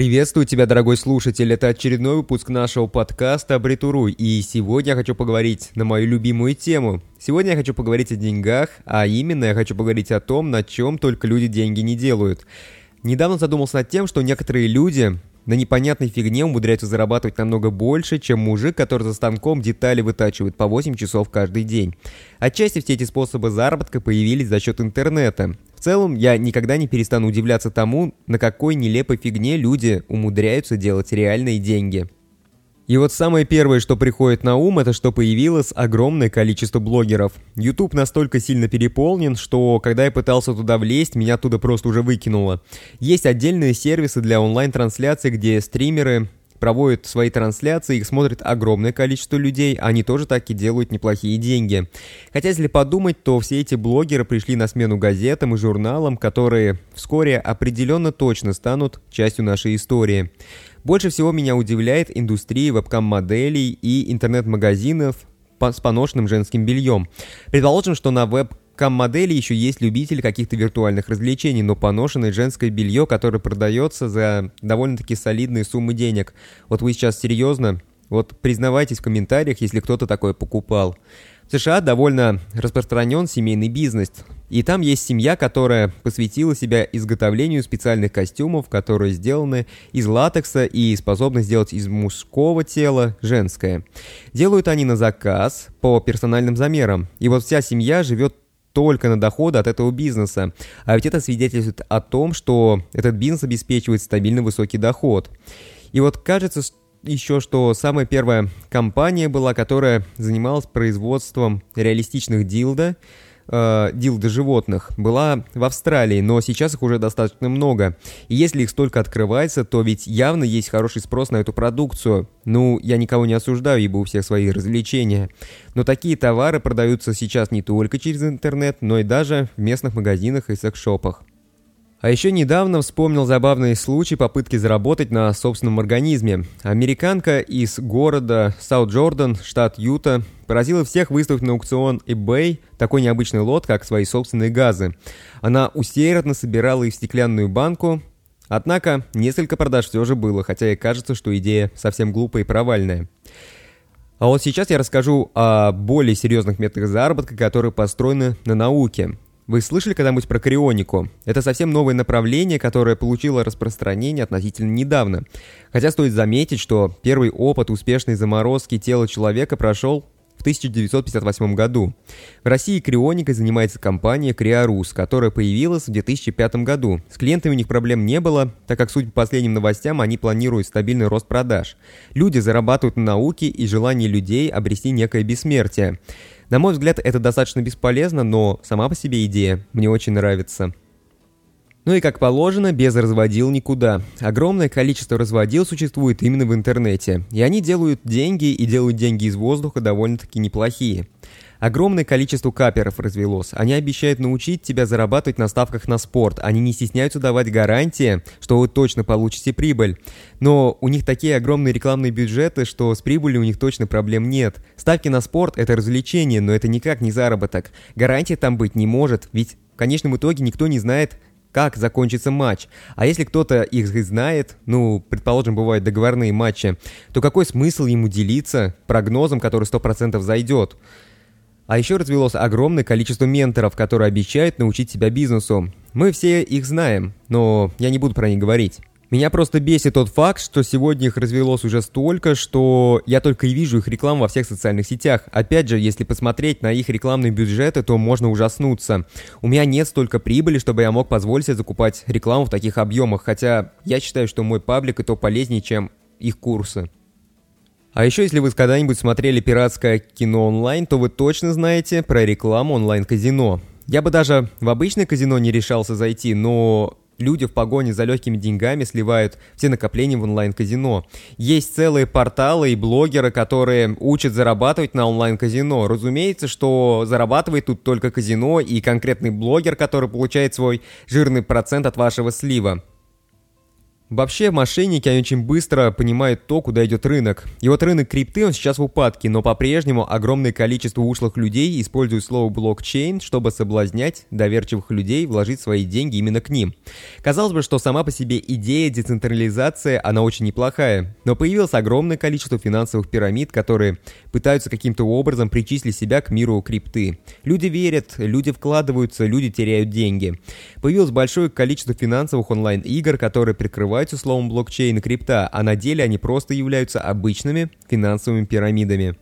Приветствую тебя, дорогой слушатель. Это очередной выпуск нашего подкаста «Абритуруй». И сегодня я хочу поговорить на мою любимую тему. Сегодня я хочу поговорить о деньгах, а именно я хочу поговорить о том, на чем только люди деньги не делают. Недавно задумался над тем, что некоторые люди на непонятной фигне умудряются зарабатывать намного больше, чем мужик, который за станком детали вытачивает по 8 часов каждый день. Отчасти все эти способы заработка появились за счет интернета. В целом, я никогда не перестану удивляться тому, на какой нелепой фигне люди умудряются делать реальные деньги. И вот самое первое, что приходит на ум, это что появилось огромное количество блогеров. YouTube настолько сильно переполнен, что когда я пытался туда влезть, меня оттуда просто уже выкинуло. Есть отдельные сервисы для онлайн-трансляций, где стримеры проводят свои трансляции, их смотрит огромное количество людей, они тоже так и делают неплохие деньги. Хотя, если подумать, то все эти блогеры пришли на смену газетам и журналам, которые вскоре определенно точно станут частью нашей истории. Больше всего меня удивляет индустрия вебкам-моделей и интернет-магазинов с поношенным женским бельем. Предположим, что на веб кам-модели еще есть любители каких-то виртуальных развлечений, но поношенное женское белье, которое продается за довольно-таки солидные суммы денег. Вот вы сейчас серьезно? Вот признавайтесь в комментариях, если кто-то такое покупал. В США довольно распространен семейный бизнес. И там есть семья, которая посвятила себя изготовлению специальных костюмов, которые сделаны из латекса и способны сделать из мужского тела женское. Делают они на заказ по персональным замерам. И вот вся семья живет только на доходы от этого бизнеса. А ведь это свидетельствует о том, что этот бизнес обеспечивает стабильно высокий доход. И вот кажется, еще, что самая первая компания была, которая занималась производством реалистичных дилда, э, дилда животных, была в Австралии, но сейчас их уже достаточно много. И если их столько открывается, то ведь явно есть хороший спрос на эту продукцию. Ну, я никого не осуждаю, ибо у всех свои развлечения. Но такие товары продаются сейчас не только через интернет, но и даже в местных магазинах и секс-шопах. А еще недавно вспомнил забавный случай попытки заработать на собственном организме. Американка из города Саут-Джордан, штат Юта, поразила всех выставив на аукцион eBay такой необычный лот, как свои собственные газы. Она усердно собирала их в стеклянную банку, однако несколько продаж все же было, хотя и кажется, что идея совсем глупая и провальная. А вот сейчас я расскажу о более серьезных методах заработка, которые построены на науке. Вы слышали когда-нибудь про крионику? Это совсем новое направление, которое получило распространение относительно недавно. Хотя стоит заметить, что первый опыт успешной заморозки тела человека прошел в 1958 году. В России крионикой занимается компания Криорус, которая появилась в 2005 году. С клиентами у них проблем не было, так как, судя по последним новостям, они планируют стабильный рост продаж. Люди зарабатывают на науке и желании людей обрести некое бессмертие. На мой взгляд, это достаточно бесполезно, но сама по себе идея мне очень нравится. Ну и как положено, без разводил никуда. Огромное количество разводил существует именно в интернете. И они делают деньги, и делают деньги из воздуха довольно-таки неплохие. Огромное количество каперов развелось. Они обещают научить тебя зарабатывать на ставках на спорт. Они не стесняются давать гарантии, что вы точно получите прибыль. Но у них такие огромные рекламные бюджеты, что с прибылью у них точно проблем нет. Ставки на спорт – это развлечение, но это никак не заработок. Гарантии там быть не может, ведь в конечном итоге никто не знает, как закончится матч. А если кто-то их знает, ну, предположим, бывают договорные матчи, то какой смысл ему делиться прогнозом, который 100% зайдет? А еще развелось огромное количество менторов, которые обещают научить тебя бизнесу. Мы все их знаем, но я не буду про них говорить. Меня просто бесит тот факт, что сегодня их развелось уже столько, что я только и вижу их рекламу во всех социальных сетях. Опять же, если посмотреть на их рекламные бюджеты, то можно ужаснуться. У меня нет столько прибыли, чтобы я мог позволить себе закупать рекламу в таких объемах, хотя я считаю, что мой паблик и то полезнее, чем их курсы. А еще, если вы когда-нибудь смотрели пиратское кино онлайн, то вы точно знаете про рекламу онлайн-казино. Я бы даже в обычное казино не решался зайти, но люди в погоне за легкими деньгами сливают все накопления в онлайн-казино. Есть целые порталы и блогеры, которые учат зарабатывать на онлайн-казино. Разумеется, что зарабатывает тут только казино и конкретный блогер, который получает свой жирный процент от вашего слива. Вообще, мошенники, они очень быстро понимают то, куда идет рынок. И вот рынок крипты, он сейчас в упадке, но по-прежнему огромное количество ушлых людей используют слово блокчейн, чтобы соблазнять доверчивых людей вложить свои деньги именно к ним. Казалось бы, что сама по себе идея децентрализации, она очень неплохая, но появилось огромное количество финансовых пирамид, которые пытаются каким-то образом причислить себя к миру крипты. Люди верят, люди вкладываются, люди теряют деньги. Появилось большое количество финансовых онлайн-игр, которые прикрывают называются словом блокчейн крипта, а на деле они просто являются обычными финансовыми пирамидами.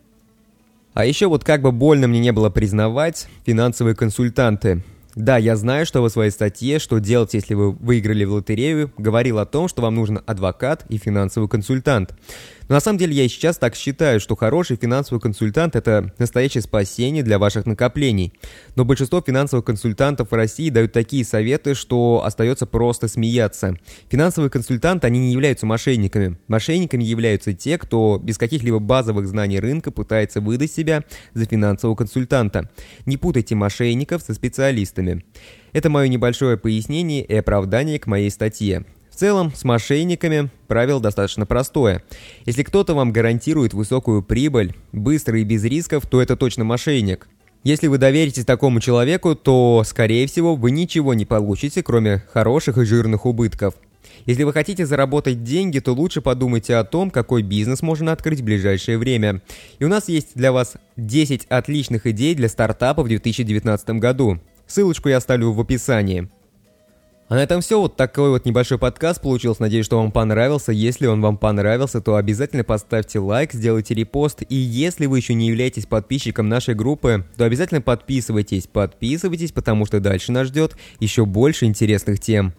А еще вот как бы больно мне не было признавать, финансовые консультанты – да, я знаю, что в своей статье «Что делать, если вы выиграли в лотерею» говорил о том, что вам нужен адвокат и финансовый консультант. Но на самом деле я и сейчас так считаю, что хороший финансовый консультант – это настоящее спасение для ваших накоплений. Но большинство финансовых консультантов в России дают такие советы, что остается просто смеяться. Финансовые консультанты, они не являются мошенниками. Мошенниками являются те, кто без каких-либо базовых знаний рынка пытается выдать себя за финансового консультанта. Не путайте мошенников со специалистами. Это мое небольшое пояснение и оправдание к моей статье. В целом, с мошенниками правило достаточно простое. Если кто-то вам гарантирует высокую прибыль, быстро и без рисков, то это точно мошенник. Если вы доверитесь такому человеку, то, скорее всего, вы ничего не получите, кроме хороших и жирных убытков. Если вы хотите заработать деньги, то лучше подумайте о том, какой бизнес можно открыть в ближайшее время. И у нас есть для вас 10 отличных идей для стартапа в 2019 году. Ссылочку я оставлю в описании. А на этом все. Вот такой вот небольшой подкаст получился. Надеюсь, что вам понравился. Если он вам понравился, то обязательно поставьте лайк, сделайте репост. И если вы еще не являетесь подписчиком нашей группы, то обязательно подписывайтесь. Подписывайтесь, потому что дальше нас ждет еще больше интересных тем.